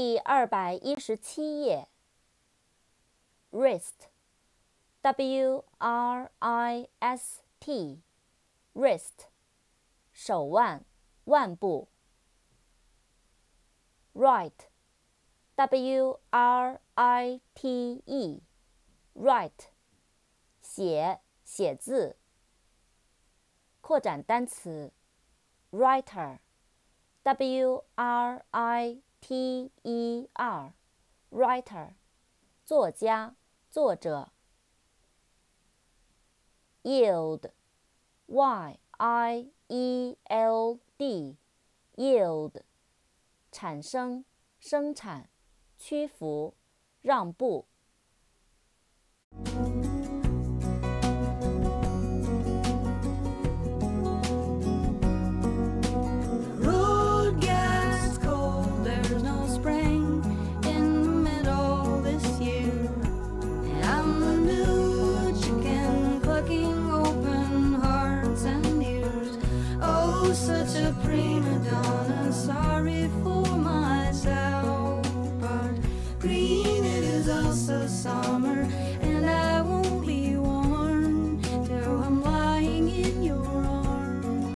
第二百一十七页。wrist，w r i s t，wrist，手腕、腕部。write，w r i t e，write，写、写字。扩展单词，writer，w r i t e r，writer，作家。作者，yield，y i e l d，yield，产生、生产、屈服、让步。such a prima donna. Sorry for myself, but green it is also summer.